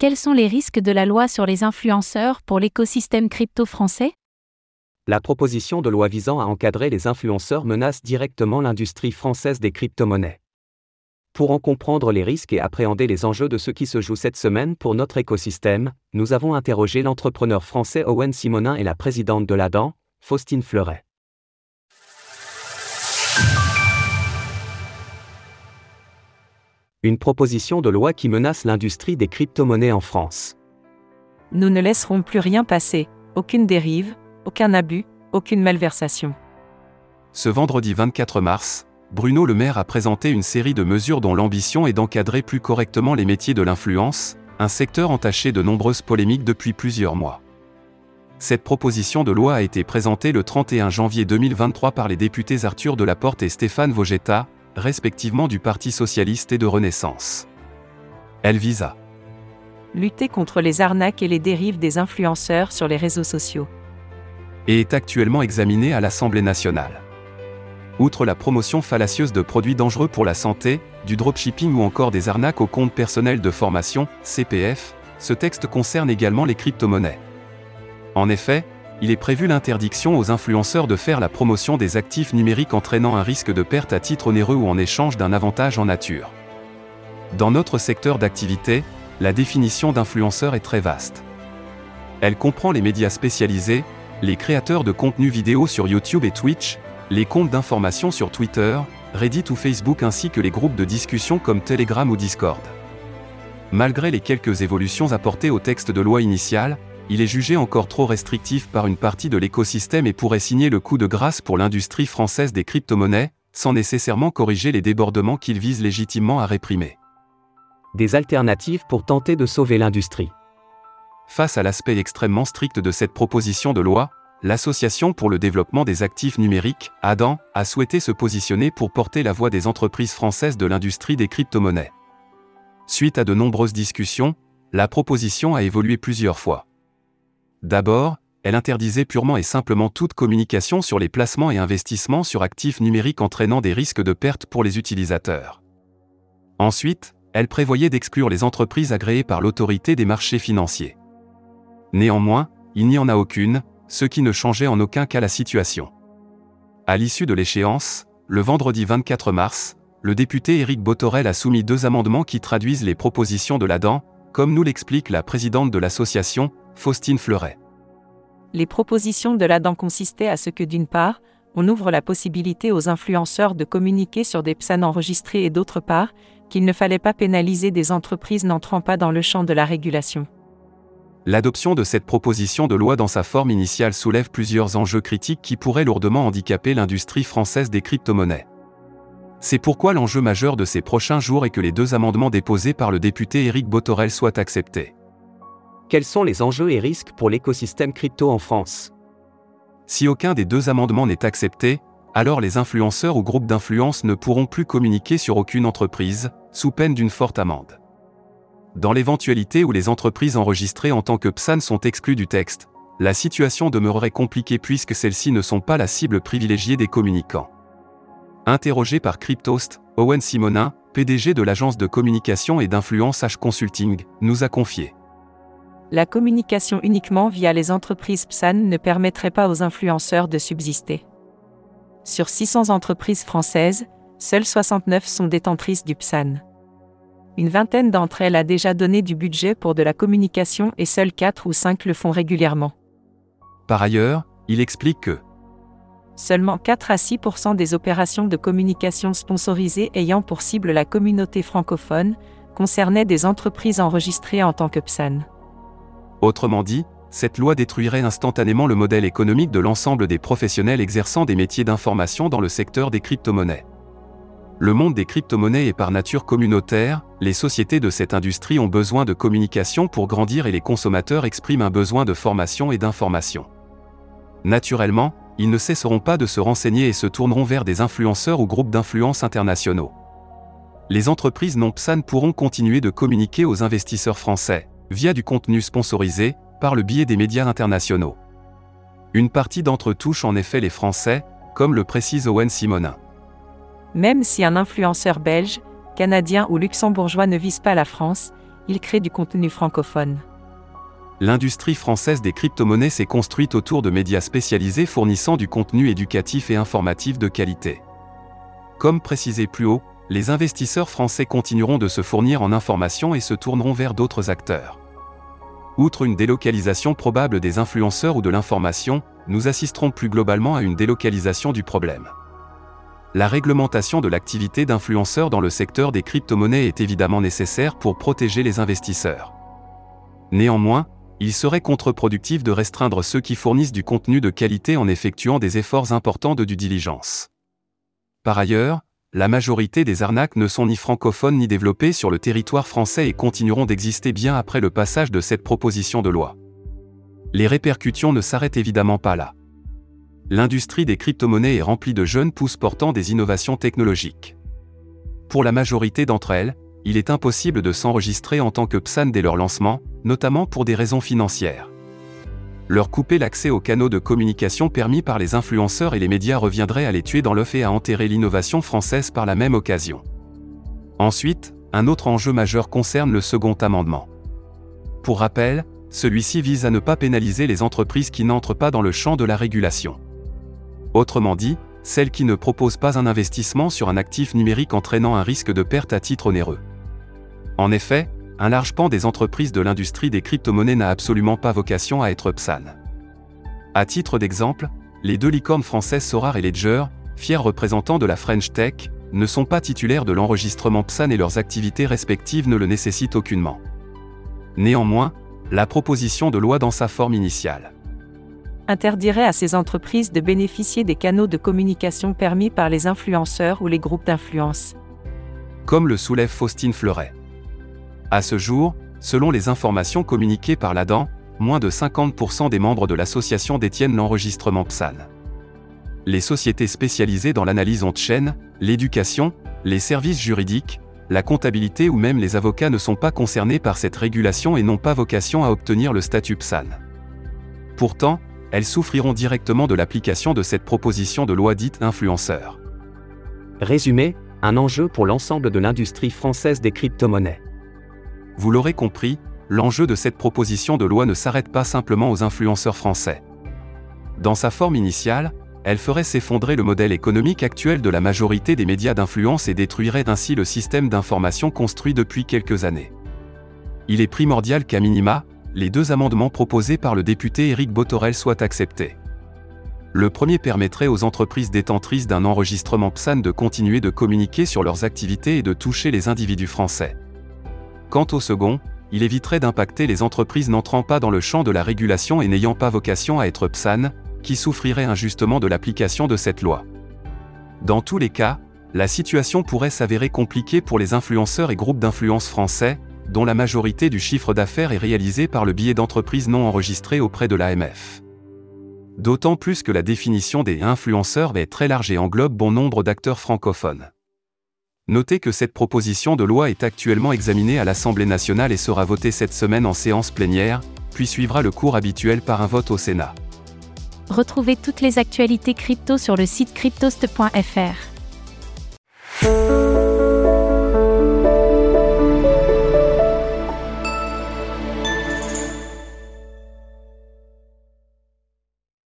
Quels sont les risques de la loi sur les influenceurs pour l'écosystème crypto français? La proposition de loi visant à encadrer les influenceurs menace directement l'industrie française des crypto-monnaies. Pour en comprendre les risques et appréhender les enjeux de ce qui se joue cette semaine pour notre écosystème, nous avons interrogé l'entrepreneur français Owen Simonin et la présidente de l'ADAN, Faustine Fleuret. Une proposition de loi qui menace l'industrie des crypto-monnaies en France. Nous ne laisserons plus rien passer, aucune dérive, aucun abus, aucune malversation. Ce vendredi 24 mars, Bruno Le Maire a présenté une série de mesures dont l'ambition est d'encadrer plus correctement les métiers de l'influence, un secteur entaché de nombreuses polémiques depuis plusieurs mois. Cette proposition de loi a été présentée le 31 janvier 2023 par les députés Arthur Delaporte et Stéphane Vogetta, respectivement du Parti socialiste et de Renaissance. Elle vise à lutter contre les arnaques et les dérives des influenceurs sur les réseaux sociaux. Et est actuellement examinée à l'Assemblée nationale. Outre la promotion fallacieuse de produits dangereux pour la santé, du dropshipping ou encore des arnaques au compte personnel de formation, CPF, ce texte concerne également les crypto-monnaies. En effet, il est prévu l'interdiction aux influenceurs de faire la promotion des actifs numériques entraînant un risque de perte à titre onéreux ou en échange d'un avantage en nature. Dans notre secteur d'activité, la définition d'influenceur est très vaste. Elle comprend les médias spécialisés, les créateurs de contenus vidéo sur YouTube et Twitch, les comptes d'information sur Twitter, Reddit ou Facebook ainsi que les groupes de discussion comme Telegram ou Discord. Malgré les quelques évolutions apportées au texte de loi initial, il est jugé encore trop restrictif par une partie de l'écosystème et pourrait signer le coup de grâce pour l'industrie française des crypto-monnaies, sans nécessairement corriger les débordements qu'il vise légitimement à réprimer. Des alternatives pour tenter de sauver l'industrie. Face à l'aspect extrêmement strict de cette proposition de loi, l'Association pour le développement des actifs numériques, ADAN, a souhaité se positionner pour porter la voix des entreprises françaises de l'industrie des crypto-monnaies. Suite à de nombreuses discussions, la proposition a évolué plusieurs fois. D'abord, elle interdisait purement et simplement toute communication sur les placements et investissements sur actifs numériques entraînant des risques de perte pour les utilisateurs. Ensuite, elle prévoyait d'exclure les entreprises agréées par l'autorité des marchés financiers. Néanmoins, il n'y en a aucune, ce qui ne changeait en aucun cas la situation. À l'issue de l'échéance, le vendredi 24 mars, le député Éric Botorel a soumis deux amendements qui traduisent les propositions de l'ADAN, comme nous l'explique la présidente de l'association, Faustine Fleuret. Les propositions de l'ADAN consistaient à ce que d'une part, on ouvre la possibilité aux influenceurs de communiquer sur des PSAN enregistrés et d'autre part, qu'il ne fallait pas pénaliser des entreprises n'entrant pas dans le champ de la régulation. L'adoption de cette proposition de loi dans sa forme initiale soulève plusieurs enjeux critiques qui pourraient lourdement handicaper l'industrie française des crypto-monnaies. C'est pourquoi l'enjeu majeur de ces prochains jours est que les deux amendements déposés par le député Éric Botorel soient acceptés. Quels sont les enjeux et risques pour l'écosystème crypto en France? Si aucun des deux amendements n'est accepté, alors les influenceurs ou groupes d'influence ne pourront plus communiquer sur aucune entreprise, sous peine d'une forte amende. Dans l'éventualité où les entreprises enregistrées en tant que PSAN sont exclues du texte, la situation demeurerait compliquée puisque celles-ci ne sont pas la cible privilégiée des communicants. Interrogé par Cryptost, Owen Simonin, PDG de l'agence de communication et d'influence H Consulting, nous a confié. La communication uniquement via les entreprises PSAN ne permettrait pas aux influenceurs de subsister. Sur 600 entreprises françaises, seules 69 sont détentrices du PSAN. Une vingtaine d'entre elles a déjà donné du budget pour de la communication et seules 4 ou 5 le font régulièrement. Par ailleurs, il explique que seulement 4 à 6% des opérations de communication sponsorisées ayant pour cible la communauté francophone concernaient des entreprises enregistrées en tant que PSAN. Autrement dit, cette loi détruirait instantanément le modèle économique de l'ensemble des professionnels exerçant des métiers d'information dans le secteur des crypto-monnaies. Le monde des crypto-monnaies est par nature communautaire, les sociétés de cette industrie ont besoin de communication pour grandir et les consommateurs expriment un besoin de formation et d'information. Naturellement, ils ne cesseront pas de se renseigner et se tourneront vers des influenceurs ou groupes d'influence internationaux. Les entreprises non PSAN pourront continuer de communiquer aux investisseurs français, via du contenu sponsorisé, par le biais des médias internationaux. Une partie d'entre eux touche en effet les Français, comme le précise Owen Simonin. Même si un influenceur belge, canadien ou luxembourgeois ne vise pas la France, il crée du contenu francophone. L'industrie française des crypto-monnaies s'est construite autour de médias spécialisés fournissant du contenu éducatif et informatif de qualité. Comme précisé plus haut, les investisseurs français continueront de se fournir en informations et se tourneront vers d'autres acteurs. Outre une délocalisation probable des influenceurs ou de l'information, nous assisterons plus globalement à une délocalisation du problème. La réglementation de l'activité d'influenceurs dans le secteur des crypto-monnaies est évidemment nécessaire pour protéger les investisseurs. Néanmoins, il serait contre-productif de restreindre ceux qui fournissent du contenu de qualité en effectuant des efforts importants de due diligence. Par ailleurs, la majorité des arnaques ne sont ni francophones ni développées sur le territoire français et continueront d'exister bien après le passage de cette proposition de loi. Les répercussions ne s'arrêtent évidemment pas là. L'industrie des crypto-monnaies est remplie de jeunes pousses portant des innovations technologiques. Pour la majorité d'entre elles, il est impossible de s'enregistrer en tant que PSAN dès leur lancement, notamment pour des raisons financières. Leur couper l'accès aux canaux de communication permis par les influenceurs et les médias reviendrait à les tuer dans l'œuf et à enterrer l'innovation française par la même occasion. Ensuite, un autre enjeu majeur concerne le second amendement. Pour rappel, celui-ci vise à ne pas pénaliser les entreprises qui n'entrent pas dans le champ de la régulation. Autrement dit, celles qui ne proposent pas un investissement sur un actif numérique entraînant un risque de perte à titre onéreux. En effet, un large pan des entreprises de l'industrie des crypto-monnaies n'a absolument pas vocation à être PSAN. À titre d'exemple, les deux licornes françaises Sorar et Ledger, fiers représentants de la French Tech, ne sont pas titulaires de l'enregistrement PSAN et leurs activités respectives ne le nécessitent aucunement. Néanmoins, la proposition de loi dans sa forme initiale interdirait à ces entreprises de bénéficier des canaux de communication permis par les influenceurs ou les groupes d'influence. Comme le soulève Faustine Fleuret. À ce jour, selon les informations communiquées par l'ADAN, moins de 50% des membres de l'association détiennent l'enregistrement PSAN. Les sociétés spécialisées dans l'analyse on-chain, l'éducation, les services juridiques, la comptabilité ou même les avocats ne sont pas concernés par cette régulation et n'ont pas vocation à obtenir le statut PSAN. Pourtant, elles souffriront directement de l'application de cette proposition de loi dite influenceur. Résumé, un enjeu pour l'ensemble de l'industrie française des crypto-monnaies. Vous l'aurez compris, l'enjeu de cette proposition de loi ne s'arrête pas simplement aux influenceurs français. Dans sa forme initiale, elle ferait s'effondrer le modèle économique actuel de la majorité des médias d'influence et détruirait ainsi le système d'information construit depuis quelques années. Il est primordial qu'à minima, les deux amendements proposés par le député Éric Botorel soient acceptés. Le premier permettrait aux entreprises détentrices d'un enregistrement PSAN de continuer de communiquer sur leurs activités et de toucher les individus français. Quant au second, il éviterait d'impacter les entreprises n'entrant pas dans le champ de la régulation et n'ayant pas vocation à être PSAN, qui souffriraient injustement de l'application de cette loi. Dans tous les cas, la situation pourrait s'avérer compliquée pour les influenceurs et groupes d'influence français, dont la majorité du chiffre d'affaires est réalisé par le biais d'entreprises non enregistrées auprès de l'AMF. D'autant plus que la définition des influenceurs est très large et englobe bon nombre d'acteurs francophones. Notez que cette proposition de loi est actuellement examinée à l'Assemblée nationale et sera votée cette semaine en séance plénière, puis suivra le cours habituel par un vote au Sénat. Retrouvez toutes les actualités crypto sur le site cryptost.fr.